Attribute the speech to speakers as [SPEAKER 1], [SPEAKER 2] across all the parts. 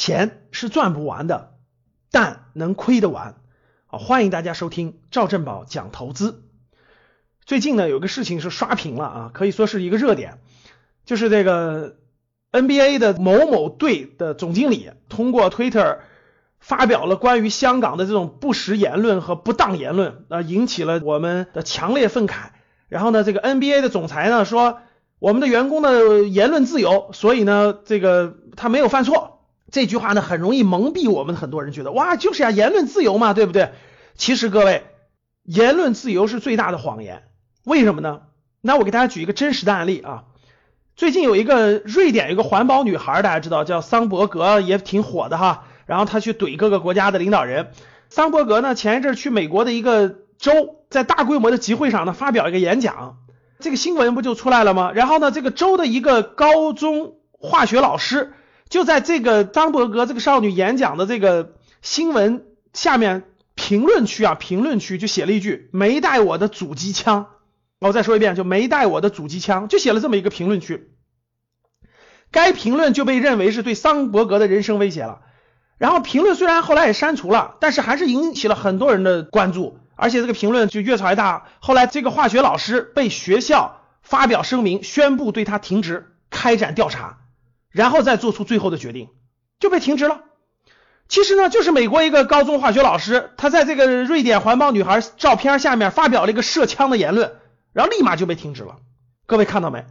[SPEAKER 1] 钱是赚不完的，但能亏得完。啊，欢迎大家收听赵正宝讲投资。最近呢，有个事情是刷屏了啊，可以说是一个热点，就是这个 NBA 的某某队的总经理通过 Twitter 发表了关于香港的这种不实言论和不当言论，啊，引起了我们的强烈愤慨。然后呢，这个 NBA 的总裁呢说，我们的员工的言论自由，所以呢，这个他没有犯错。这句话呢，很容易蒙蔽我们很多人，觉得哇，就是呀，言论自由嘛，对不对？其实各位，言论自由是最大的谎言。为什么呢？那我给大家举一个真实的案例啊。最近有一个瑞典有个环保女孩，大家知道叫桑伯格，也挺火的哈。然后她去怼各个国家的领导人。桑伯格呢，前一阵去美国的一个州，在大规模的集会上呢，发表一个演讲，这个新闻不就出来了吗？然后呢，这个州的一个高中化学老师。就在这个张伯格这个少女演讲的这个新闻下面评论区啊，评论区就写了一句“没带我的阻击枪”，我再说一遍，就没带我的阻击枪，就写了这么一个评论区。该评论就被认为是对桑伯格的人生威胁了。然后评论虽然后来也删除了，但是还是引起了很多人的关注，而且这个评论就越炒越大。后来这个化学老师被学校发表声明，宣布对他停职，开展调查。然后再做出最后的决定，就被停职了。其实呢，就是美国一个高中化学老师，他在这个瑞典环保女孩照片下面发表了一个射枪的言论，然后立马就被停职了。各位看到没？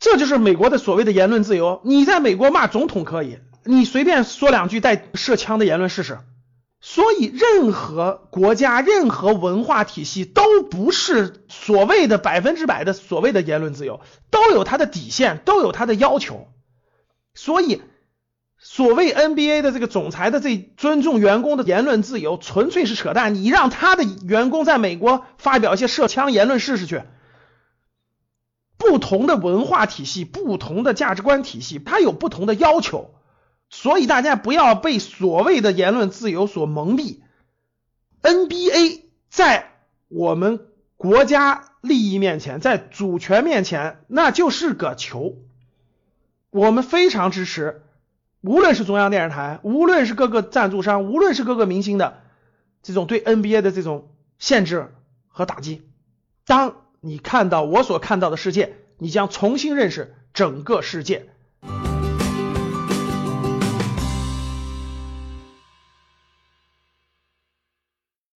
[SPEAKER 1] 这就是美国的所谓的言论自由。你在美国骂总统可以，你随便说两句带射枪的言论试试。所以，任何国家、任何文化体系都不是所谓的百分之百的所谓的言论自由，都有它的底线，都有它的要求。所以，所谓 NBA 的这个总裁的这尊重员工的言论自由，纯粹是扯淡。你让他的员工在美国发表一些涉枪言论试试去。不同的文化体系、不同的价值观体系，它有不同的要求。所以大家不要被所谓的言论自由所蒙蔽。NBA 在我们国家利益面前，在主权面前，那就是个球。我们非常支持，无论是中央电视台，无论是各个赞助商，无论是各个明星的这种对 NBA 的这种限制和打击。当你看到我所看到的世界，你将重新认识整个世界。